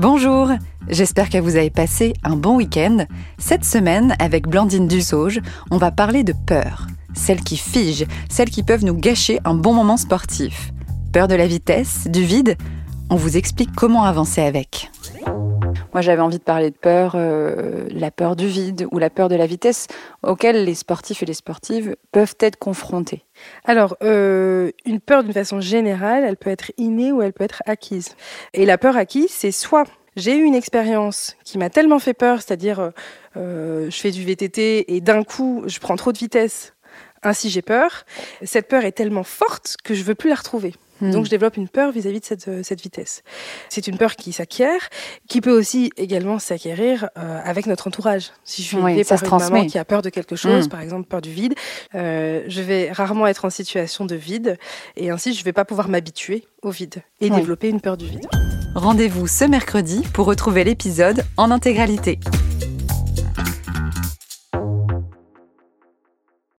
Bonjour, j'espère que vous avez passé un bon week-end. Cette semaine, avec Blandine Dussauge, on va parler de peur. Celles qui figent, celles qui peuvent nous gâcher un bon moment sportif. Peur de la vitesse, du vide On vous explique comment avancer avec. Moi, j'avais envie de parler de peur, euh, la peur du vide ou la peur de la vitesse auxquelles les sportifs et les sportives peuvent être confrontés. Alors, euh, une peur d'une façon générale, elle peut être innée ou elle peut être acquise. Et la peur acquise, c'est soit j'ai eu une expérience qui m'a tellement fait peur, c'est-à-dire euh, je fais du VTT et d'un coup je prends trop de vitesse, ainsi j'ai peur. Cette peur est tellement forte que je veux plus la retrouver. Hmm. Donc je développe une peur vis-à-vis de cette, euh, cette vitesse. C'est une peur qui s'acquiert, qui peut aussi également s'acquérir euh, avec notre entourage. Si je suis oui, par une transmet. maman qui a peur de quelque chose, Hmm. par exemple peur du vide, euh, je vais rarement être en situation de vide et ainsi je vais pas pouvoir m'habituer au vide et Oui. développer une peur du vide. Rendez-vous ce mercredi pour retrouver l'épisode en intégralité.